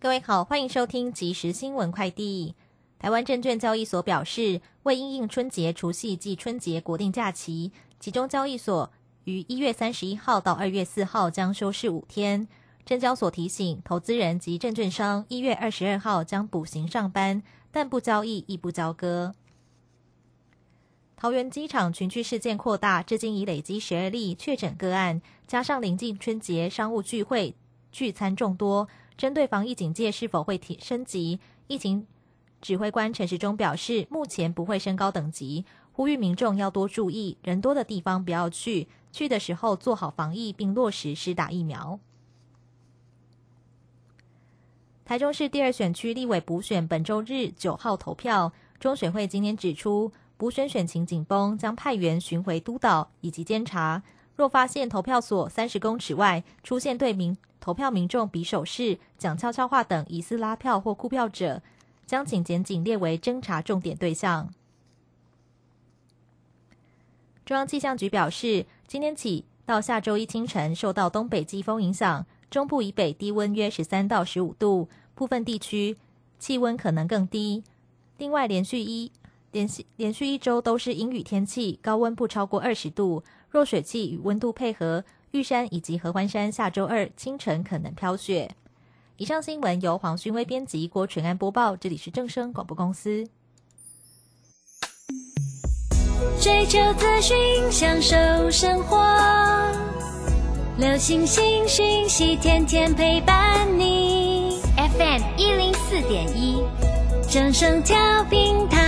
各位好，欢迎收听即时新闻快递。台湾证券交易所表示，为应应春节、除夕及春节国定假期，其中交易所于一月三十一号到二月四号将休市五天。证交所提醒投资人及证券商，一月二十二号将补行上班，但不交易亦不交割。桃园机场群聚事件扩大，至今已累积十二例确诊个案，加上临近春节商务聚会聚餐众多，针对防疫警戒是否会提升级？疫情指挥官陈时中表示，目前不会升高等级，呼吁民众要多注意，人多的地方不要去，去的时候做好防疫，并落实施打疫苗。台中市第二选区立委补选本周日九号投票，中选会今天指出，补选选情紧绷，将派员巡回督导以及监察。若发现投票所三十公尺外出现对民投票民众比手势、讲悄悄话等疑似拉票或哭票者，将请检警列为侦查重点对象。中央气象局表示，今天起到下周一清晨，受到东北季风影响。中部以北低温约十三到十五度，部分地区气温可能更低。另外，连续一连续连续一周都是阴雨天气，高温不超过二十度。若水汽与温度配合，玉山以及合欢山下周二清晨可能飘雪。以上新闻由黄勋威编辑，郭纯安播报。这里是正声广播公司。追求资讯，享受生活。流星星讯息，天天陪伴你。FM 一零四点一，正声调平台。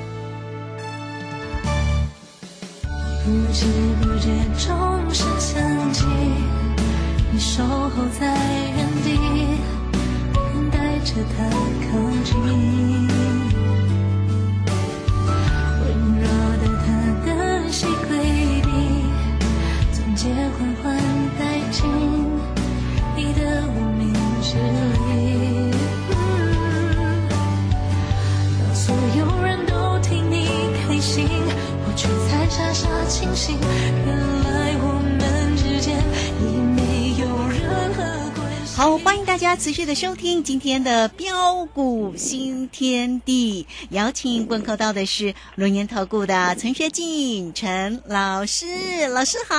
不知不觉钟声响起，你守候在原地，等待着他靠近。温柔的他单膝跪地，钻戒缓缓带进清醒。原来我们之间已没有任何关系。好，欢迎大家持续的收听今天的标股新天地，邀请问候到的是龙岩投顾的陈学进陈老师，老师好。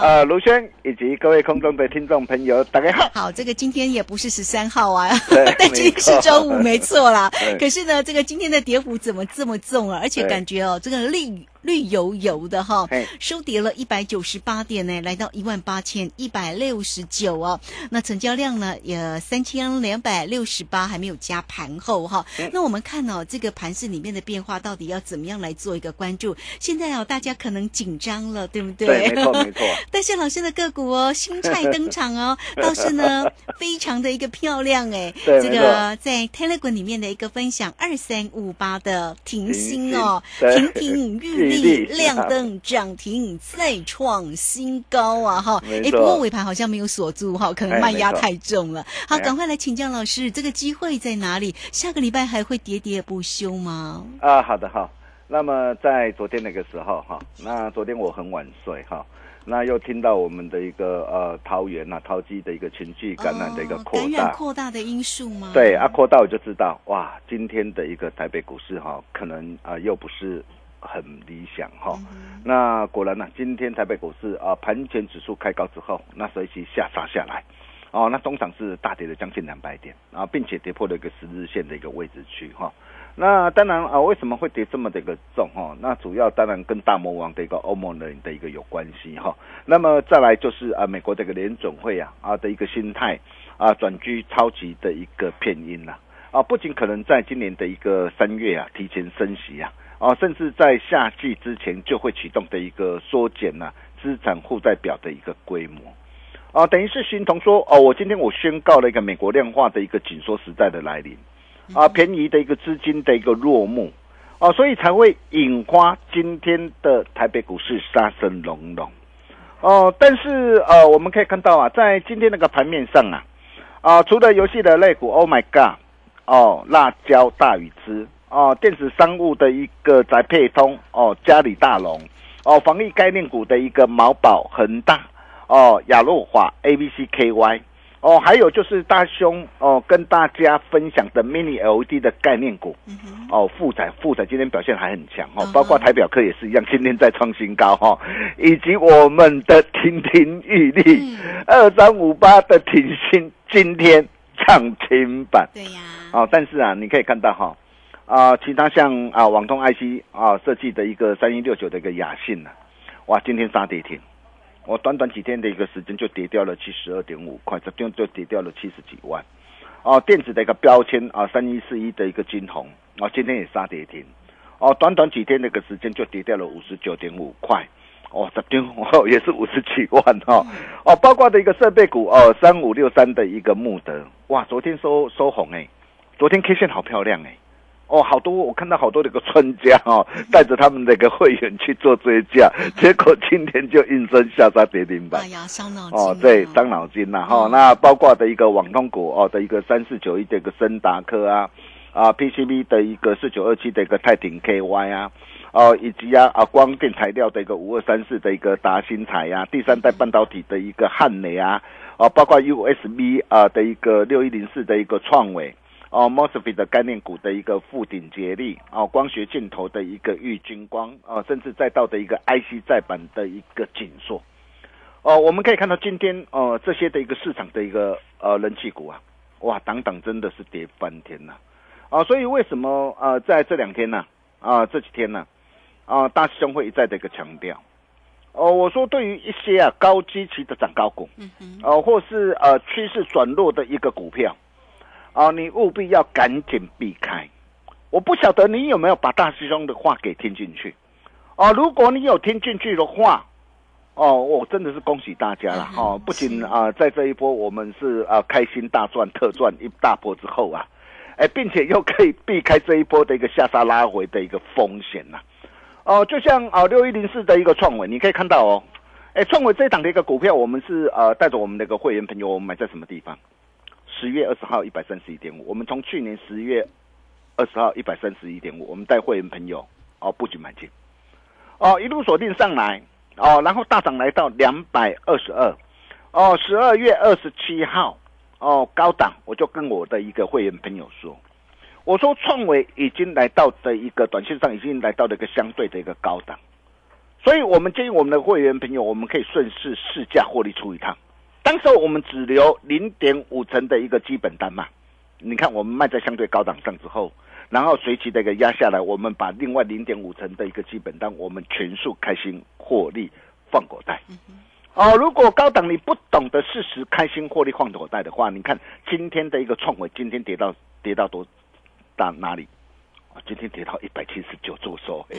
呃，卢轩以及各位空中的听众朋友，大家好。好，这个今天也不是十三号啊，对 但今天是周五，没错啦 对。可是呢，这个今天的跌幅怎么这么重啊？而且感觉哦，这个绿绿油油的哈，收跌了一百九十八点呢，来到一万八千一百六十九哦。那成交量呢，也三千两百六十八，还没有加盘后哈。那我们看哦，这个盘市里面的变化到底要怎么样来做一个关注？现在哦，大家可能紧张了，对不对？对，没错没错。但是老师的个股哦，新菜登场哦，倒是呢非常的一个漂亮哎。对这个在 Telegram 里面的一个分享，二三五八的停薪哦，亭亭玉玉立，立亮灯涨停再创新高啊哈！哎，不过尾盘好像没有锁住哈，可能哎卖压太重了。好，赶快来请教老师，这个机会在哪里？下个礼拜还会喋喋不休吗？啊，好的好。那么在昨天那个时候哈，那昨天我很晚睡哈，那又听到我们的一个呃桃园呐、桃机的一个群聚感染的一个哦扩感染大，扩大的因素吗？对啊，扩大我就知道哇，今天的一个台北股市哈，可能啊、又不是很理想哈。那果然呢，今天台北股市啊盘前指数开高之后，那随即下杀下来，哦，那中场是大跌了将近两百点啊，并且跌破了一个十日线的一个位置区哈。那当然啊，为什么会跌这么的一个重哈？那主要当然跟大魔王的一个欧盟人的一个有关系哈。那么再来就是啊，美国这个联准会啊啊的一个心态啊转居超级的一个片音呐啊，不仅可能在今年的一个三月啊提前升息啊啊，甚至在夏季之前就会启动的一个缩减呐资产负债表的一个规模啊，等于是形同说哦，我今天我宣告了一个美国量化的一个紧缩时代的来临。啊，便宜的一个资金的一个落幕，哦，所以才会引发今天的台北股市杀声隆隆，哦，但是呃，我们可以看到啊，在今天那个盘面上啊，啊，除了游戏的类股，Oh my God，哦，辣椒大禹之，哦，电子商务的一个宅配通，哦，嘉里大龙，哦，防疫概念股的一个毛宝恒大，哦，亚诺华 A B C K Y。哦，还有就是大兄哦，跟大家分享的 Mini LED 的概念股，哦，富彩富彩今天表现还很强哦，包括台表科也是一样，今天在创新高哈，以及我们的亭亭玉立二三五八的挺新今天涨停板，对呀，哦，但是啊，你可以看到哈，啊，其他像啊网通 IC 啊设计的一个三一六九的一个雅信呢，哇，今天杀跌停。我短短几天的一个时间就跌掉了七十二点五块，这边就跌掉了七十几万。哦，电子的一个标签啊，三一四一的一个金红啊，今天也杀跌停。哦，短短几天的一个时间就跌掉了五十九点五块。哦，这边 哦也是五十几万哈。哦，包括的一个设备股哦，三五六三的一个穆德，哇，昨天收收红哎，昨天 K 线好漂亮哎。哦，好多我看到好多那个专家哦，带着他们那个会员去做追加，结果今天就应声下杀跌停板。哎呀，伤脑筋。哦，对，伤脑筋呐哈。那包括的一个网通股哦的一个三四九一的一个森达科啊，啊 PCB 的一个四九二七的一个泰鼎 KY 啊，哦以及啊啊光电材料的一个五二三四的一个达新材呀，第三代半导体的一个汉美啊，啊包括 USB 啊的一个六一零四的一个创伟。哦，mosfet 的概念股的一个富鼎捷力，哦，光学镜头的一个玉金光，哦，甚至再到的一个 IC 再版的一个紧缩，哦，我们可以看到今天哦这些的一个市场的一个呃人气股啊，哇，等等真的是跌翻天呐，啊，所以为什么呃在这两天呢，啊这几天呢，啊大师兄会一再的一个强调，哦，我说对于一些啊高基期的涨高股，嗯哼，哦，或是呃趋势转弱的一个股票。啊，你务必要赶紧避开。我不晓得你有没有把大师兄的话给听进去。哦，如果你有听进去的话，哦，我真的是恭喜大家了。哦，不仅啊，在这一波我们是啊开心大赚特赚一大波之后啊，哎，并且又可以避开这一波的一个下杀拉回的一个风险呐。哦，就像啊六一零四的一个创伟，你可以看到哦，哎，创伟这一档的一个股票，我们是呃带着我们那个会员朋友，我们买在什么地方？十月二十号一百三十一点五，我们从去年十月二十号一百三十一点五，我们带会员朋友哦布局买进，哦一路锁定上来哦，然后大涨来到两百二十二，哦十二月二十七号哦高档，我就跟我的一个会员朋友说，我说创维已经来到的一个短线上已经来到了一个相对的一个高档，所以我们建议我们的会员朋友，我们可以顺势试驾获利出一趟。当时我们只留零点五成的一个基本单嘛，你看我们卖在相对高档上之后，然后随即的一个压下来，我们把另外零点五成的一个基本单，我们全数开心获利放口袋。哦，如果高档你不懂得适时开心获利放口袋的话，你看今天的一个创维，今天跌到跌到多到哪里？今天跌到一百七十九做收，哎，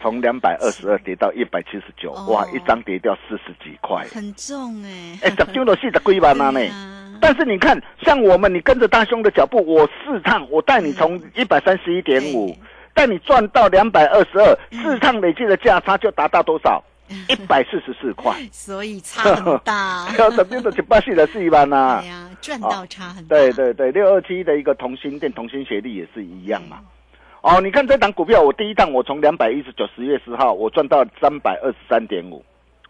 从两百二十二跌到一百七十九，哇，一张跌掉四十几块，很重哎，哎，十丢了四十几万呢。但是你看，像我们，你跟着大兄的脚步，我四趟，我带你从一百三十一点五，带你赚到两百二十二，四趟累计的价差就达到多少？一百四十四块，所以差很大。要十丢的七八四的四万呐，对呀，赚到差很大。对对对，六二七的一个同心店同心协力也是一样嘛。哦，你看这档股票，我第一档我从两百一十九十月十号我赚到三百二十三点五，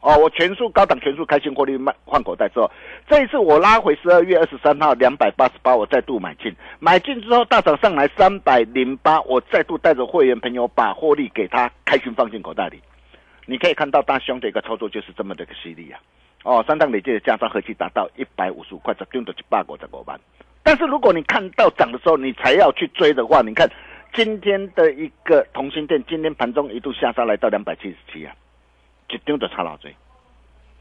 哦，我全数高档全数开心获利卖换口袋之后，这一次我拉回十二月二十三号两百八十八，我再度买进，买进之后大涨上来三百零八，我再度带着会员朋友把获利给他开心放进口袋里。你可以看到大兄的一个操作就是这么的一个犀利啊！哦，三档累计的加仓合计达到一百五十五块，这丢的就八个这个万。但是如果你看到涨的时候，你才要去追的话，你看今天的一个同心店，今天盘中一度下杀来到两百七十七啊，一张就差老多，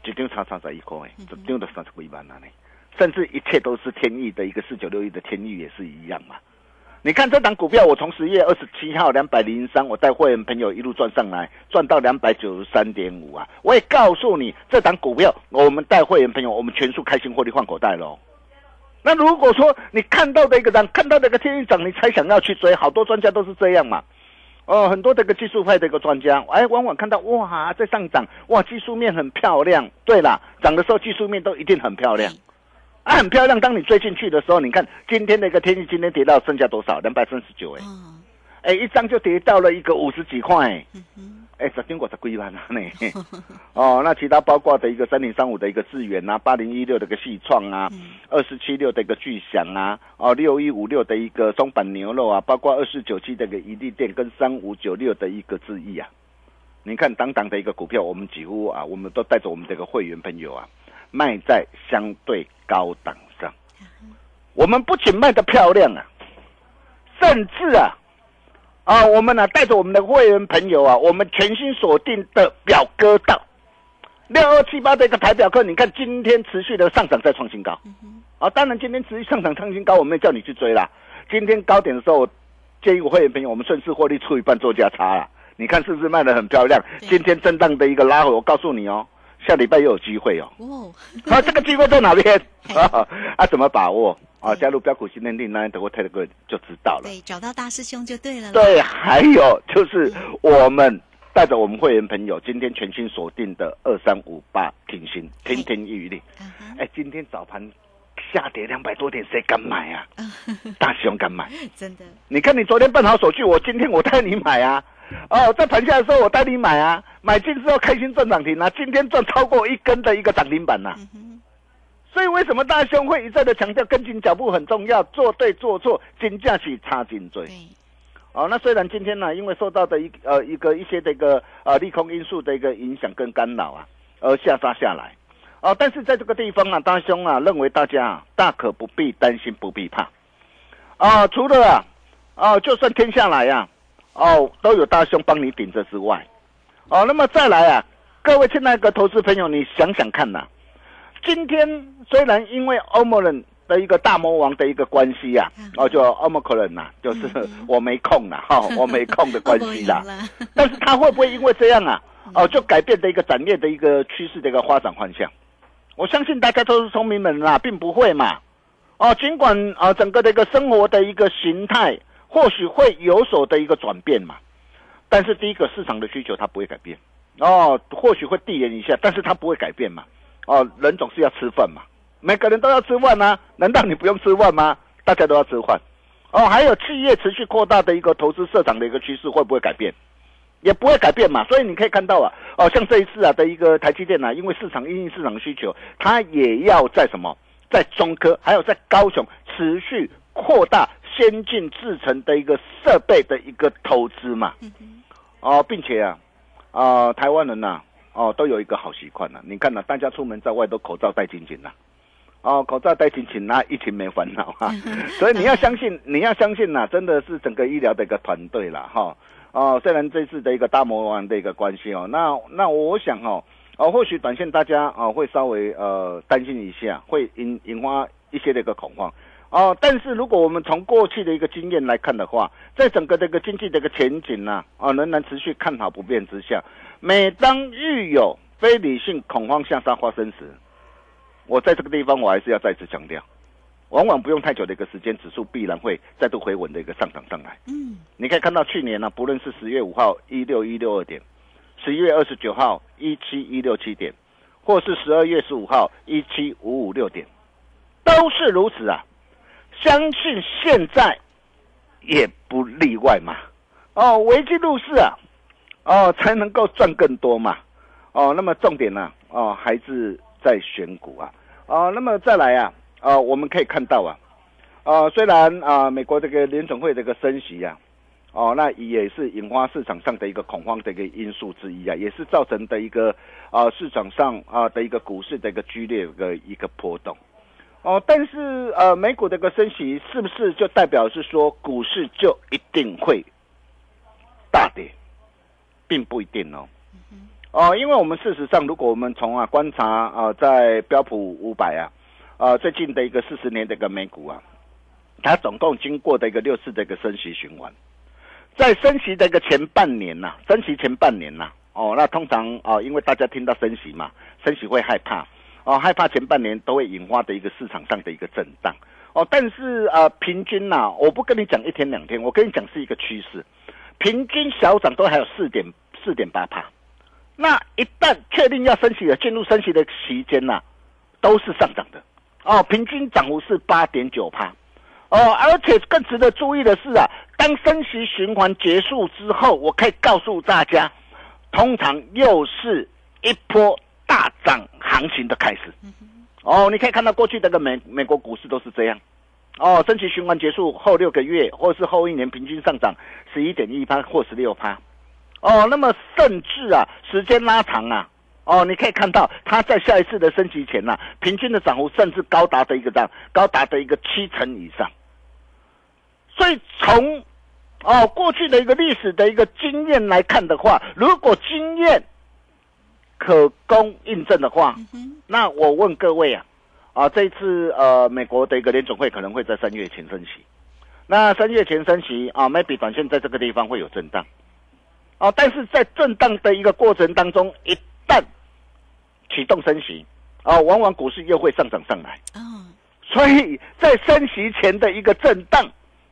一张差三十一块哎，一张就三十几万了呢。甚至一切都是天意的一个四九六一的天意也是一样嘛。你看这档股票，我从十月二十七号两百零三，我带会员朋友一路赚上来，赚到两百九十三点五啊！我也告诉你，这档股票我们带会员朋友，我们全数开心获利换口袋喽。那如果说你看到的一个涨，看到的一个天一涨，你才想要去追，好多专家都是这样嘛。哦，很多这个技术派的一个专家，哎，往往看到哇在上涨，哇技术面很漂亮。对啦，涨的时候技术面都一定很漂亮。啊，很漂亮。当你追进去的时候，你看今天的一个天气，今天跌到剩下多少？两百三十九哎，哎，一张就跌到了一个五十几块。哎，十经过十几万啊 呢。哦，那其他包括的一个三零三五的一个智源啊，八零一六的一个细创啊，二四七六的一个巨响啊，哦，六一五六的一个松板牛肉啊，包括二四九七的一个一利店跟三五九六的一个智毅啊。你看，当当的一个股票，我们几乎啊，我们都带着我们这个会员朋友啊，卖在相对高档上。我们不仅卖的漂亮啊，甚至啊。啊，我们呢带着我们的会员朋友啊，我们全新锁定的表哥道六二七八的一个台表哥，你看今天持续的上涨再创新高。啊，当然今天持续上涨创新高，我没有叫你去追啦。今天高点的时候，我建议我会员朋友，我们顺势获利出一半做价差啦。你看是不是卖的很漂亮？今天震荡的一个拉回，我告诉你哦，下礼拜又有机会哦。哦，啊，这个机会在哪边？啊，怎么把握？啊，加入标股新天地，那德国泰德哥就知道了。对，找到大师兄就对了。对，还有就是我们带着我们会员朋友，今天全新锁定的二三五八挺新，天天玉立。哎，今天早盘下跌两百多点，谁敢买啊？大师兄敢买？真的？你看你昨天办好手续，我今天我带你买啊。哦，在盘下的时候我带你买啊，买进之后开心赚涨停啊，今天赚超过一根的一个涨停板呐。所以为什么大兄会一再的强调跟进脚步很重要，做对做错，金价是差劲追。哦，那虽然今天呢，因为受到的一呃一个一些这个呃利空因素的一个影响跟干扰啊，而下杀下来。哦，但是在这个地方啊，大兄啊认为大家啊大可不必担心，不必怕。啊，除了啊，哦，就算天下来呀，哦，都有大兄帮你顶着之外，哦，那么再来啊，各位亲爱的投资朋友，你想想看呐。今天虽然因为欧盟人的一个大魔王的一个关系呀，哦，就欧盟可能呐，就是我没空了哈，我没空的关系啦。但是他会不会因为这样啊，哦，就改变的一个展业的一个趋势的一个发展方向？我相信大家都是聪明人啦，并不会嘛。哦，尽管啊，整个的一个生活的一个形态或许会有所的一个转变嘛，但是第一个市场的需求它不会改变。哦，或许会递延一下，但是它不会改变嘛。哦，人总是要吃饭嘛，每个人都要吃饭啊，难道你不用吃饭吗？大家都要吃饭。哦，还有企业持续扩大的一个投资市场的一个趋势会不会改变？也不会改变嘛。所以你可以看到啊，哦，像这一次啊的一个台积电啊，因为市场因应市场需求，它也要在什么，在中科还有在高雄持续扩大先进制程的一个设备的一个投资嘛。哦，并且啊，啊，台湾人呐。哦，都有一个好习惯了。你看呢，大家出门在外都口罩戴紧紧了，哦，口罩戴紧紧，那疫情没烦恼哈。所以你要相信，你要相信呐，真的是整个医疗的一个团队了哈。哦，虽然这次的一个大魔王的一个关系哦，那那我想哦，哦，或许短线大家哦会稍微呃担心一下，会引引发一些的一个恐慌。哦，但是如果我们从过去的一个经验来看的话，在整个这个经济的一个前景呢，啊，仍然持续看好不变之下，每当遇有非理性恐慌向上发生时，我在这个地方我还是要再次强调，往往不用太久的一个时间，指数必然会再度回稳的一个上涨上来。嗯，你可以看到去年呢，不论是十月五号一六一六二点，十一月二十九号一七一六七点，或是十二月十五号一七五五六点，都是如此啊。相信现在也不例外嘛，哦，危机入市啊，哦，才能够赚更多嘛，哦，那么重点呢、哦，还是在选股啊，哦，那么再来啊，啊、我们可以看到啊，啊、虽然啊、美国这个联总会这个升息啊，哦，那也是引发市场上的一个恐慌的一个因素之一啊，也是造成的一个啊、市场上啊、的一个股市的一个剧烈的一个波动。哦，但是呃，美股的一个升息是不是就代表是说股市就一定会大跌，并不一定哦。哦，因为我们事实上，如果我们从啊观察啊，在标普五百啊，啊最近的一个四十年的一个美股啊，它总共经过的一个六次的一个升息循环，在升息的一个前半年呐、升息前半年呐、哦，那通常啊，因为大家听到升息嘛，升息会害怕，哦，害怕前半年都会引发的一个市场上的一个震荡，哦，但是呃，平均呐、我不跟你讲一天两天，我跟你讲是一个趋势，平均小涨都还有四点四点八帕。那一旦确定要升息了，进入升息的期间呐、都是上涨的。哦，平均涨幅是八点九帕哦，而且更值得注意的是啊，当升息循环结束之后，我可以告诉大家，通常又是一波涨行情的开始。哦，你可以看到过去这个美美国股市都是这样。哦，升息循环结束后六个月，或是后一年平均上涨十一点一趴或十六趴。哦，那么甚至啊，时间拉长啊，哦，你可以看到它在下一次的升级前呐、平均的涨幅甚至高达的一个这样，高达的一个七成以上。所以从哦过去的一个历史的一个经验来看的话，如果经验可供印证的话，那我问各位啊，啊这一次呃美国的一个联总会可能会在三月前升息，那三月前升息啊，maybe 短线在这个地方会有震荡。啊，但是在震荡的一个过程当中，一旦启动升息，啊、往往股市又会上涨上来。哦，所以在升息前的一个震荡，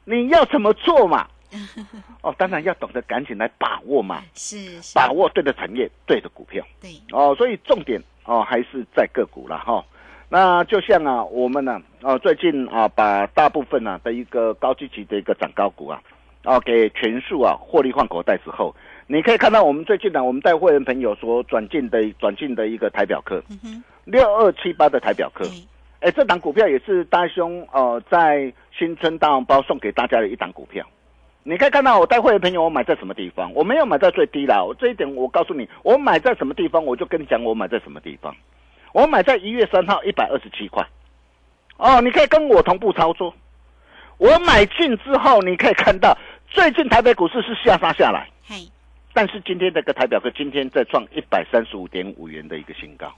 你要怎么做嘛？哦，当然要懂得赶紧来把握嘛，是是，把握对的产业、对的股票。对，哦，所以重点哦还是在个股了哈、那就像啊，我们呢、哦，最近啊，把大部分啊的一个高基期的一个涨高股啊，哦，给全数啊获利换口袋之后，你可以看到我们最近呢、我们带会员朋友所转进的转进的一个台表科六二七八的台表科，对，哎，这档股票也是大兄呃在新春大红包送给大家的一档股票。你可以看到我带会员朋友，我买在什么地方？我没有买在最低了，我这一点我告诉你，我买在什么地方，我就跟你讲我买在什么地方。我买在一月三号一百二十七块，哦，你可以跟我同步操作。我买进之后，你可以看到最近台北股市是下杀下来，但是今天这个台表哥今天再创一百三十五点五元的一个新高，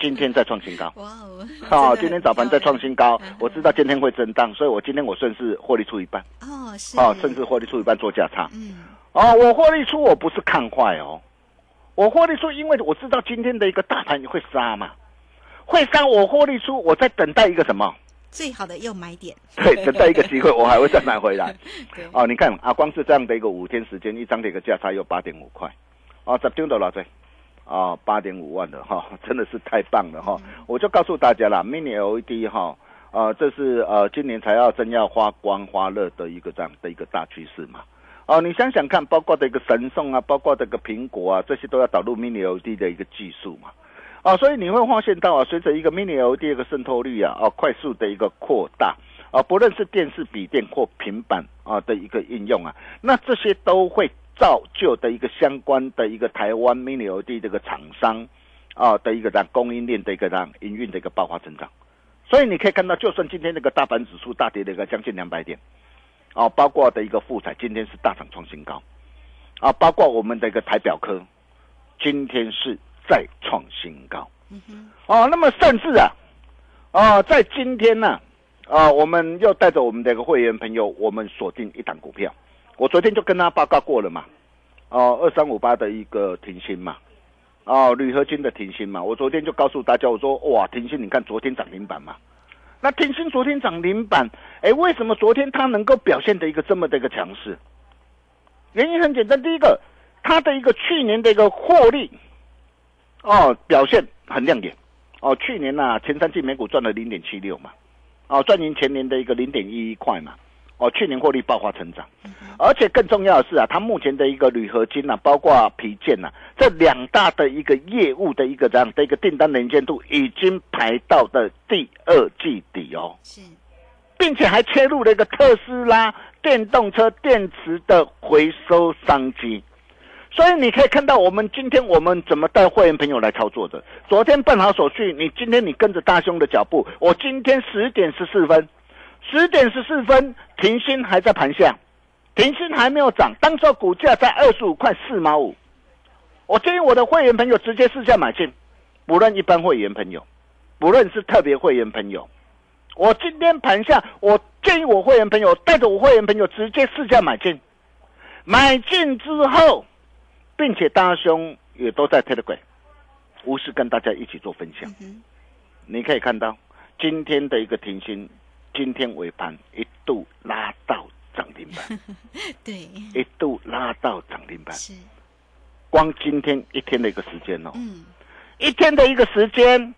今天再创新高。哇哦，好、今天早盘再创新高嗯，我知道今天会震荡，所以我今天我顺势获利出一半，哦，是，哦，甚至获利出一半做价差。嗯，哦，我获利出我不是看坏哦，我获利出，因为我知道今天的一个大盘会杀嘛，会杀，我获利出，我在等待一个什么？最好的又买点，对，等待一个机会，我还会再买回来。哦，你看啊，光是这样的一个五天时间，一张的一个价差有八点五块，哦，十张的老贼，哦，八点五万的哈、真的是太棒了哈、我就告诉大家啦，mini LED 哈、呃，这是呃今年才要真要发光发热的一个这样的一个大趋势嘛。哦，你想想看，包括这个神送啊，包括这个苹果啊，这些都要导入 mini LED 的一个技术嘛。啊，所以你会发现到啊，随着一个 mini LED 的一个渗透率啊，啊，快速的一个扩大啊，不论是电视、笔电或平板啊的一个应用啊，那这些都会造就的一个相关的一个台湾 mini LED 这个厂商啊的一个这样供应链的一个这样营运的一个爆发增长。所以你可以看到，就算今天那个大盘指数大跌了一个将近两百点，啊，包括的一个富彩今天是大涨创新高，啊，包括我们的一个台表科今天是再创新高。嗯，哦，那么甚至啊，哦，在今天呢、啊，我们又带着我们的一个会员朋友，我们锁定一档股票。我昨天就跟他报告过了嘛，哦，二三五八的一个停薪嘛，哦，铝合金的停薪嘛。我昨天就告诉大家，我说哇，停薪，你看昨天涨停板嘛。那停薪昨天涨停板，哎，为什么昨天它能够表现的一个这么的一个强势？原因很简单，第一个，它的一个去年的一个获利，哦，表现很亮眼。哦，去年呐、前三季每股赚了零点七六嘛，哦，赚赢前年的一个零点一一块嘛，哦，去年获利爆发成长，而且更重要的是啊，它目前的一个铝合金啊，包括皮件呐、这两大的一个业务的一个这样的一个订单能见度，已经排到的第二季底哦。是，并且还切入了一个特斯拉电动车电池的回收商机。所以你可以看到，我们今天我们怎么带会员朋友来操作的。昨天办好手续，你今天你跟着大兄的脚步，我今天十点十四分，十点十四分停薪还在盘下，停薪还没有涨，当时股价在二十五块四毛五。我建议我的会员朋友直接试价买进，不论一般会员朋友，不论是特别会员朋友，我今天盘下，我建议我会员朋友带着我会员朋友直接试价买进，买进之后，并且大兄也都在 Telegram，无私跟大家一起做分享。嗯你可以看到今天的一个停薪，今天尾盘一度拉到涨停板，哼，对，一度拉到涨停板，是，光今天一天的一个时间哦，嗯，一天的一个时间，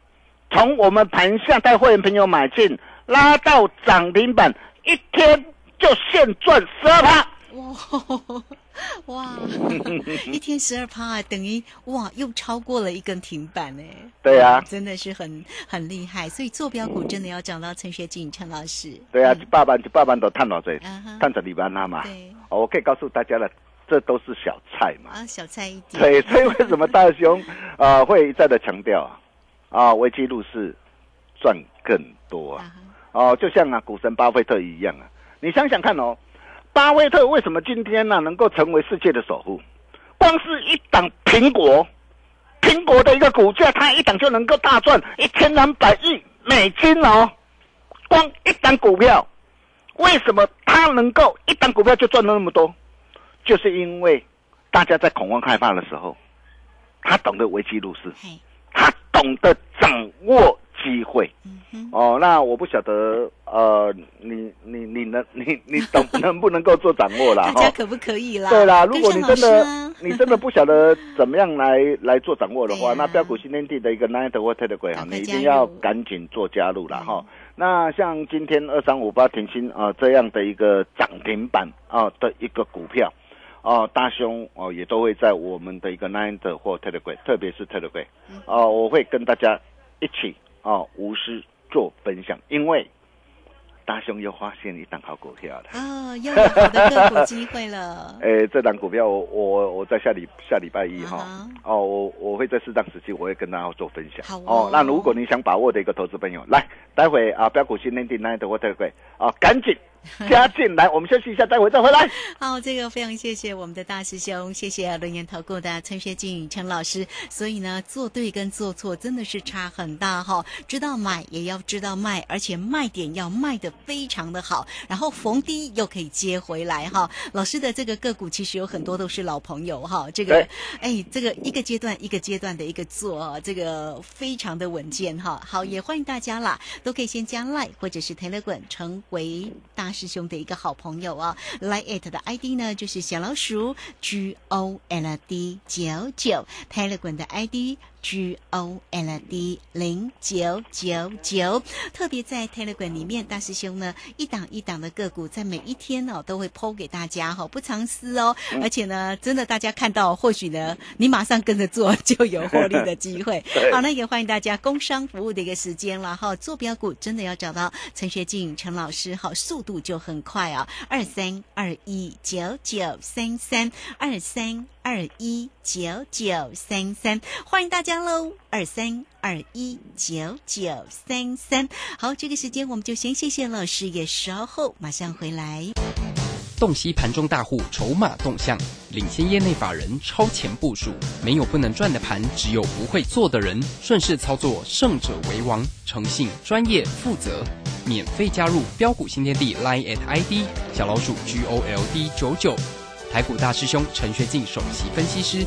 从我们盘下带会员朋友买进，拉到涨停板，一天就现赚十二趴。哇 哇，一天十二趴，等于哇又超过了一根停板呢。对啊，真的是很很厉害，所以坐标股真的要找到陈学进陈老师。对啊，嗯一百万一百万都探到这探着里边他嘛。对哦，我可以告诉大家了，这都是小菜嘛。啊，小菜一碟。对，所以为什么大兄呃会一再的强调啊？啊，危机入市赚更多啊！哦，就像啊股神巴菲特一样啊，你想想看哦，巴菲特为什么今天呢、能够成为世界的首富？光是一档苹果，苹果的一个股价，他一档就能够大赚一千两百亿美金哦，光一档股票，为什么他能够一档股票就赚了那么多？就是因为大家在恐慌害怕的时候，他懂得危机入市，他懂得掌握机会。嗯，哦，那我不晓得，呃，你你你能你你懂 能不能够做掌握啦？大家哈，可不可以啦？对啦，如果你真的你真的不晓得怎么样来来做掌握的话，啊那标股新天地的一个 Nine 或 Telegram 哈，赶快加你一定要入赶紧做加入啦嗯哈。那像今天二三五八停薪啊这样的一个涨停板啊的一个股票。哦，大兄哦，也都会在我们的一个 Nine 或 Telegram，特别是 Telegram，哦，嗯我会跟大家一起哦无私做分享，因为大雄又发现一档好股票了。哦，又有好的个股机会了。诶，这档股票我我我在下礼下礼拜一哈、啊哦，我我会在适当时期我会跟大家做分享。好哦那如果你想把握的一个投资朋友，来，待会啊标股新天地 Nine 或 Telegram 啊，赶紧 加进来，我们休息一下，待会再回来。好，这个非常谢谢我们的大师兄，谢谢轮研投顾的陈学进陈老师。所以呢，做对跟做错真的是差很大哈、知道买也要知道卖，而且卖点要卖的非常的好，然后逢低又可以接回来哈、老师的这个个股其实有很多都是老朋友哈、这个哎，这个一个阶段一个阶段的一个做啊，这个非常的稳健哈。好，也欢迎大家啦，都可以先加 Line 或者是 Telegram 成为大师兄的一个好朋友啊。来艾特的 ID 呢就是小老鼠 G O L D 九九，Telegram 的 ID。G O L D 零九九九，特别在 Telegram 里面，大师兄呢一档一档的个股，在每一天哦、都会剖给大家哈、不藏私哦。而且呢，真的大家看到，或许呢你马上跟着做就有获利的机会。好，那也欢迎大家工商服务的一个时间了哈。坐标股真的要找到陈学静陈老师，好，速度就很快啊，二三二一九九三三二三。二一九九三三，欢迎大家喽！二三二一九九三三，好，这个时间我们就先谢谢老师，也稍后马上回来。洞悉盘中大户筹码动向，领先业内法人超前部署。没有不能赚的盘，只有不会做的人。顺势操作，胜者为王。诚信、专业、负责，免费加入标股新天地 Line at ID 小老鼠 G O L D 九九。台股大师兄陈学进首席分析师，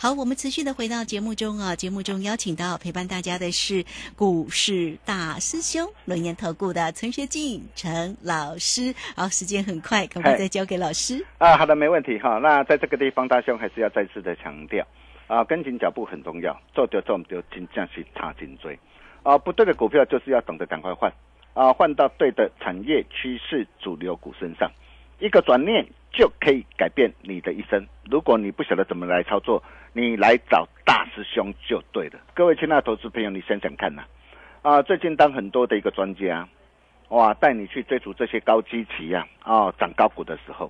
好，我们持续的回到节目中啊，节目中邀请到陪伴大家的是股市大师兄轮研投顾的陈学进陈老师。好，时间很快，可不可以再交给老师？啊，好的，没问题哈。那在这个地方，大兄还是要再次的强调啊，跟紧脚步很重要，做丢做唔丢，真正是差颈椎啊。不对的股票就是要懂得赶快换啊，换到对的产业趋势主流股身上，一个转念就可以改变你的一生。如果你不晓得怎么来操作，你来找大师兄就对了。各位亲爱的投资朋友，你想想看呐、啊，最近当很多的一个专家，哇，带你去追逐这些高基期呀、啊，涨高股的时候，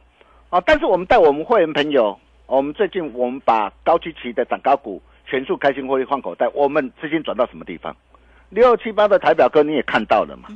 啊，但是我们带我们会员朋友，我们最近我们把高基期的涨高股全数开心获利换口袋，我们资金转到什么地方？六七八的台表哥你也看到了嘛，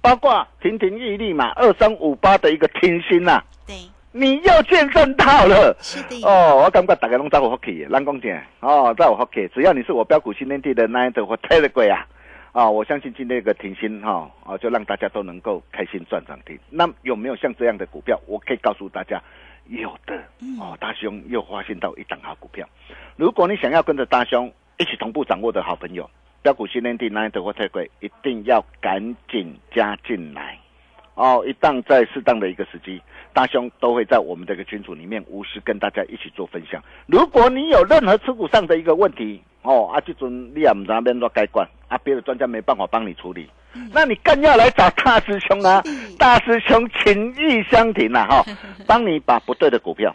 包括亭亭玉立嘛，二三五八的一个听心呐、对，你又见证到了。是的，哦，我感觉大家拢在我福气的，咱讲真哦，在我福气。只要你是我标股新天地的那一种或 Telegram 啊，啊，我相信今天一个停薪哈，啊，就让大家都能够开心赚涨停。那有没有像这样的股票？我可以告诉大家，有的哦。大兄又发现到一档好股票，如果你想要跟着大兄一起同步掌握的好朋友，标股新天地那一种或 Telegram 一定要赶紧加进来。哦，一旦在适当的一个时机，大兄都会在我们这个群组里面无私跟大家一起做分享。如果你有任何持股上的一个问题，哦，啊，这阵你也唔知道边做该管，啊，别的专家没办法帮你处理，那你更要来找大师兄啊！大师兄情义相挺啊，哈、帮你把不对的股票，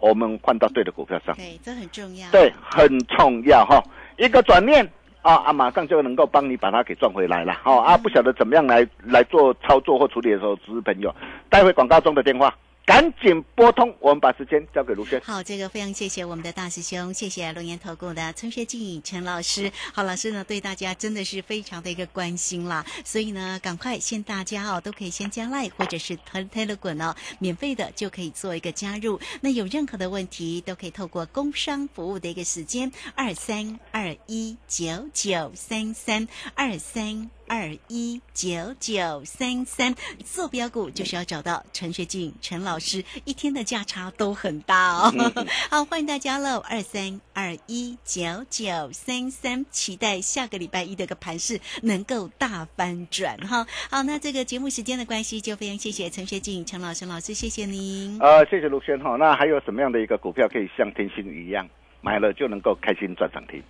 我们换到对的股票上。对，这很重要。对，很重要哈、一个转念啊啊，马上就能够帮你把它给赚回来了。好、啊，不晓得怎么样来来做操作或处理的时候，只是朋友，待会广告中的电话赶紧拨通，我们把时间交给卢轩。好，这个非常谢谢我们的大师兄，谢谢龙岩投顾的陈学进陈老师。好，老师呢对大家真的是非常的一个关心啦，所以呢，赶快先大家哦都可以先加 Line 或者是 Telegram 哦，免费的就可以做一个加入。那有任何的问题都可以透过工商服务的一个时间二三二一九九三三二三。二一九九三三，坐标股就是要找到陈学静陈老师，一天的价差都很大哦。好，欢迎大家喽，二三二一九九三三，期待下个礼拜一的个盘势能够大翻转哈。好，那这个节目时间的关系，就非常谢谢陈学静陈老师老师，谢谢您。呃，谢谢卢轩哈。那还有什么样的一个股票可以像天星鱼一样买了就能够开心赚涨停？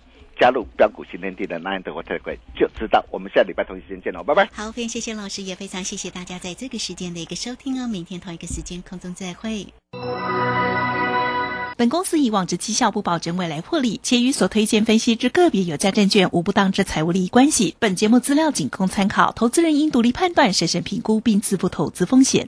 加入标股新天地的 Nine 的 Telegram 就知道。我们下礼拜同一时间见喽，拜拜。好，非常谢谢老师，也非常谢谢大家在这个时间的一个收听哦。明天同一个时间空中再会。本公司以往之绩效不保证未来获利，且与所推荐分析之个别有价证券无不当之财务利益关系。本节目资料仅供参考，投资人应独立判断、审慎评估并自负投资风险。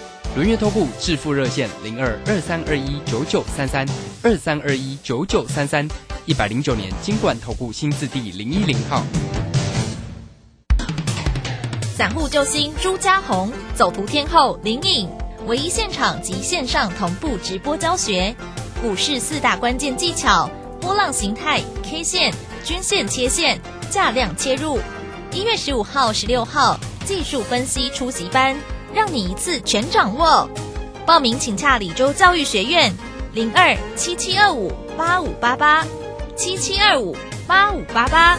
轮月投顾致富热线零二二三二一九九三三二三二一九九三三，一百零九年经管投顾新字第零一零号。散户救星朱家红，走图天后林颖，唯一现场及线上同步直播教学，股市四大关键技巧：波浪形态、K 线、均线切线、价量切入。一月十五号、十六号技术分析出席班，让你一次全掌握。报名请洽李州教育学院零二七七二五八五八八七七二五八五八八。